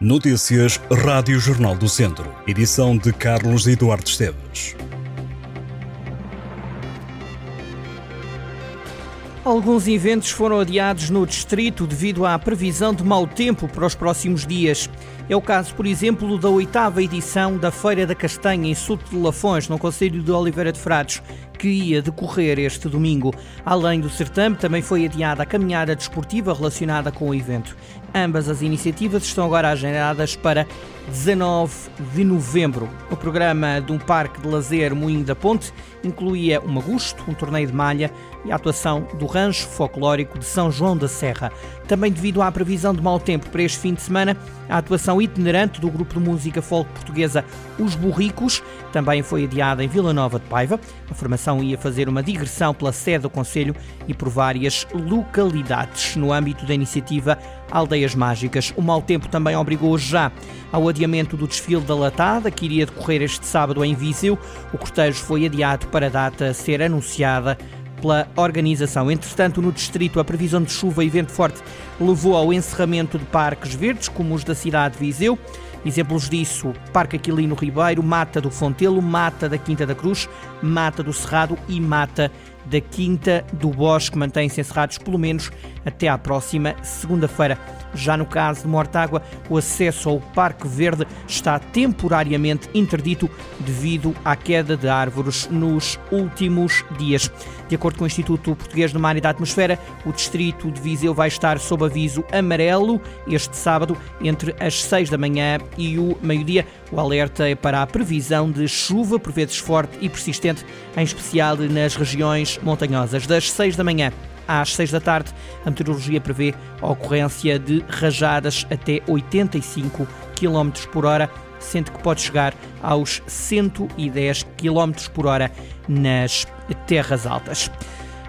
Notícias Rádio Jornal do Centro. Edição de Carlos Eduardo Esteves. Alguns eventos foram adiados no distrito devido à previsão de mau tempo para os próximos dias. É o caso, por exemplo, da oitava edição da Feira da Castanha em Sul de Lafões, no Conselho de Oliveira de Frades, que ia decorrer este domingo. Além do certame, também foi adiada a caminhada desportiva relacionada com o evento. Ambas as iniciativas estão agora agendadas para 19 de novembro. O programa de um parque de lazer Moinho da Ponte incluía um agosto, um torneio de malha e a atuação do Rancho Folclórico de São João da Serra. Também devido à previsão de mau tempo para este fim de semana, a atuação itinerante do grupo de música folk portuguesa Os Burricos também foi adiada em Vila Nova de Paiva. A formação ia fazer uma digressão pela sede do Conselho e por várias localidades no âmbito da iniciativa Aldeias Mágicas. O mau tempo também obrigou já ao adiamento do desfile da Latada, que iria decorrer este sábado em Viseu. O cortejo foi adiado para a data ser anunciada pela organização. Entretanto, no distrito, a previsão de chuva e vento forte levou ao encerramento de parques verdes, como os da cidade de Viseu. Exemplos disso, Parque Aquilino Ribeiro, Mata do Fontelo, Mata da Quinta da Cruz, Mata do Cerrado e Mata da Quinta do Bosque mantêm-se encerrados pelo menos até à próxima segunda-feira. Já no caso de Mortágua, o acesso ao Parque Verde está temporariamente interdito devido à queda de árvores nos últimos dias. De acordo com o Instituto Português do Mar e da Atmosfera, o distrito de Viseu vai estar sob aviso amarelo este sábado entre as 6 da manhã e o meio-dia. O alerta é para a previsão de chuva, por vezes forte e persistente, em especial nas regiões montanhosas. Das 6 da manhã às 6 da tarde, a meteorologia prevê a ocorrência de rajadas até 85 km por hora, sendo que pode chegar aos 110 km por hora nas terras altas.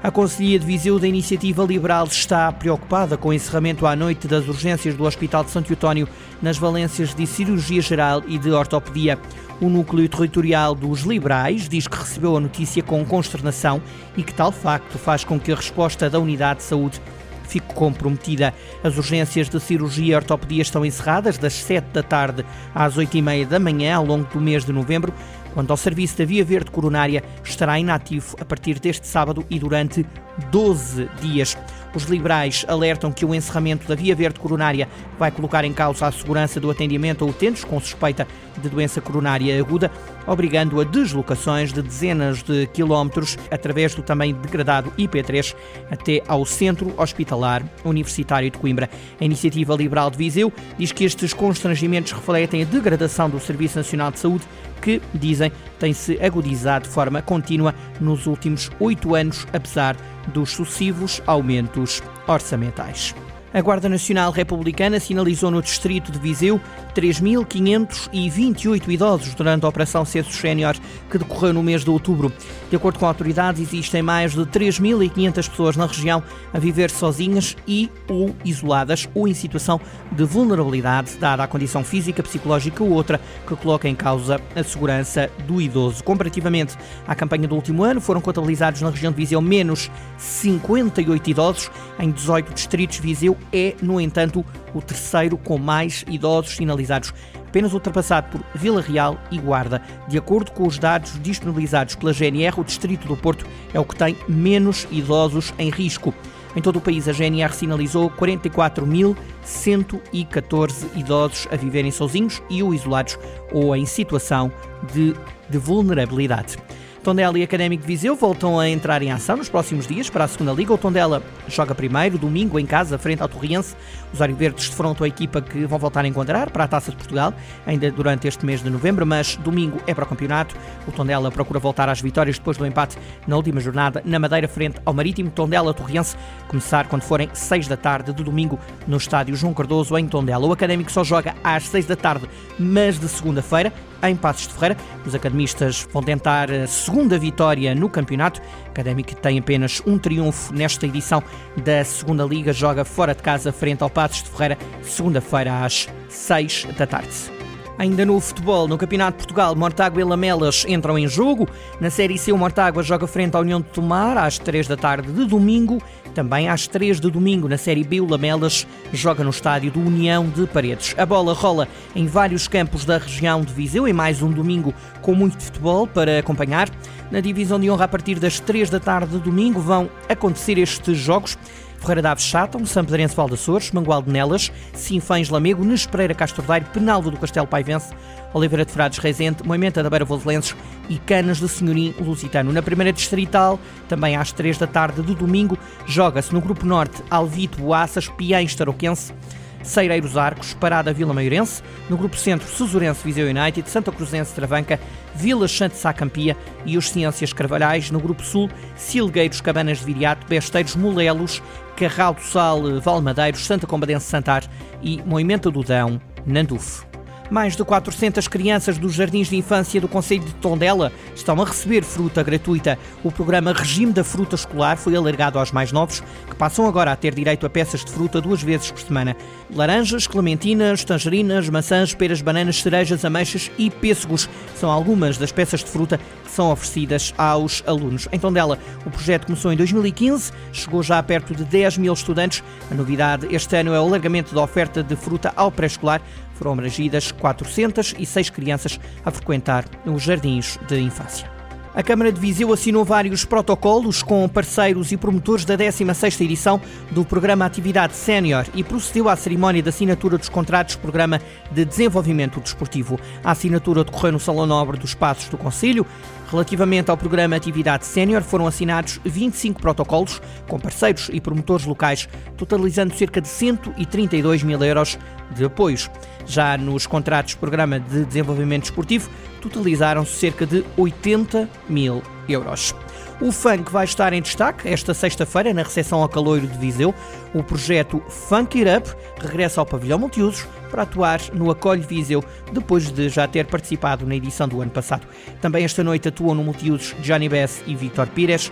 A Conselhia de Viseu da Iniciativa Liberal está preocupada com o encerramento à noite das urgências do Hospital de Santo Eutónio nas valências de cirurgia geral e de ortopedia. O núcleo territorial dos liberais diz que recebeu a notícia com consternação e que tal facto faz com que a resposta da unidade de saúde fique comprometida. As urgências de cirurgia e ortopedia estão encerradas das 7 da tarde às 8 e meia da manhã ao longo do mês de novembro. Quanto ao serviço da Via Verde Coronária, estará inativo a partir deste sábado e durante 12 dias. Os liberais alertam que o encerramento da Via Verde Coronária vai colocar em causa a segurança do atendimento a utentes com suspeita de doença coronária aguda, obrigando a deslocações de dezenas de quilómetros através do também degradado IP3 até ao Centro Hospitalar Universitário de Coimbra. A Iniciativa Liberal de Viseu diz que estes constrangimentos refletem a degradação do Serviço Nacional de Saúde que, dizem, tem-se agudizado de forma contínua nos últimos oito anos, apesar dos sucessivos aumentos orçamentais. A Guarda Nacional Republicana sinalizou no distrito de Viseu 3.528 idosos durante a Operação Censo Sénior, que decorreu no mês de outubro. De acordo com autoridades, existem mais de 3.500 pessoas na região a viver sozinhas e ou isoladas ou em situação de vulnerabilidade, dada a condição física, psicológica ou outra que coloca em causa a segurança do idoso. Comparativamente à campanha do último ano, foram contabilizados na região de Viseu menos 58 idosos. Em 18 distritos, Viseu é, no entanto, o terceiro com mais idosos sinalizados, apenas ultrapassado por Vila Real e Guarda. De acordo com os dados disponibilizados pela GNR, o Distrito do Porto é o que tem menos idosos em risco. Em todo o país, a GNR sinalizou 44.114 idosos a viverem sozinhos e ou isolados ou em situação de, de vulnerabilidade. Tondela e Académico de Viseu voltam a entrar em ação nos próximos dias para a segunda Liga. O Tondela joga primeiro, domingo, em casa, frente ao Torriense. Os Verdes defrontam a equipa que vão voltar a encontrar para a Taça de Portugal, ainda durante este mês de novembro, mas domingo é para o campeonato. O Tondela procura voltar às vitórias depois do empate na última jornada na Madeira, frente ao Marítimo. Tondela-Torriense começar quando forem 6 da tarde de domingo no estádio João Cardoso, em Tondela. O Académico só joga às 6 da tarde, mas de segunda-feira, em Passos de Ferreira. Os academistas vão tentar a segunda vitória no campeonato. O Académico tem apenas um triunfo nesta edição da segunda Liga, joga fora de casa frente ao Passos de Ferreira, segunda-feira às 6 da tarde. Ainda no futebol, no Campeonato de Portugal, Mortágua e Lamelas entram em jogo. Na Série C, o Mortágua joga frente à União de Tomar às 3 da tarde de domingo. Também às 3 de domingo, na Série B, o Lamelas joga no estádio do União de Paredes. A bola rola em vários campos da região de Viseu, em mais um domingo com muito futebol para acompanhar. Na divisão de honra, a partir das 3 da tarde de domingo, vão acontecer estes jogos. Ferreira da Aves Chátão, Sampedrense Val de Açores, Mangual de Nelas, Sinfães Lamego, Nespereira Castordeiro, Penalvo do Castelo Paivense, Oliveira de Frades Reisente, Moimenta da Beira Voselenses e Canas de Senhorim Lusitano. Na primeira distrital, também às 3 da tarde de domingo, joga-se no Grupo Norte Alvito Boaças, Piães Tarouquense, Seireiros Arcos, Parada Vila Maiorense, no Grupo Centro Susurense Viseu United, Santa Cruzense Travanca, Vila Chante Sacampia e os Ciências Carvalhais, no Grupo Sul, Silgueiros Cabanas de Viriato, Besteiros Molelos, Carral do Sal Valmadeiros, Santa Combadense Santar e Moimenta do Dão, Nandufo. Mais de 400 crianças dos jardins de infância do Conselho de Tondela estão a receber fruta gratuita. O programa Regime da Fruta Escolar foi alargado aos mais novos, que passam agora a ter direito a peças de fruta duas vezes por semana. Laranjas, clementinas, tangerinas, maçãs, peras, bananas, cerejas, ameixas e pêssegos são algumas das peças de fruta que são oferecidas aos alunos. Em Tondela, o projeto começou em 2015, chegou já a perto de 10 mil estudantes. A novidade este ano é o alargamento da oferta de fruta ao pré-escolar. Foram abrangidas 406 crianças a frequentar os jardins de infância. A Câmara de Viseu assinou vários protocolos com parceiros e promotores da 16ª edição do Programa Atividade Sénior e procedeu à cerimónia de assinatura dos contratos Programa de Desenvolvimento Desportivo. A assinatura decorreu no Salão Nobre dos Passos do Conselho. Relativamente ao Programa Atividade Sénior, foram assinados 25 protocolos com parceiros e promotores locais, totalizando cerca de 132 mil euros de apoios. Já nos contratos Programa de Desenvolvimento Desportivo, totalizaram-se cerca de 80 mil euros. O funk vai estar em destaque esta sexta-feira na recepção ao Caloiro de Viseu. O projeto Funk It Up regressa ao pavilhão multiusos para atuar no Acolhe Viseu, depois de já ter participado na edição do ano passado. Também esta noite atuam no multiusos Johnny Bess e Victor Pires.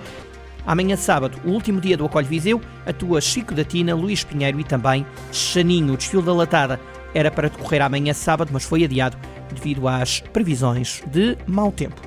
Amanhã sábado, o último dia do Acolhe Viseu, atua Chico da Tina, Luís Pinheiro e também Chaninho. O desfile da latada era para decorrer amanhã sábado, mas foi adiado devido às previsões de mau tempo.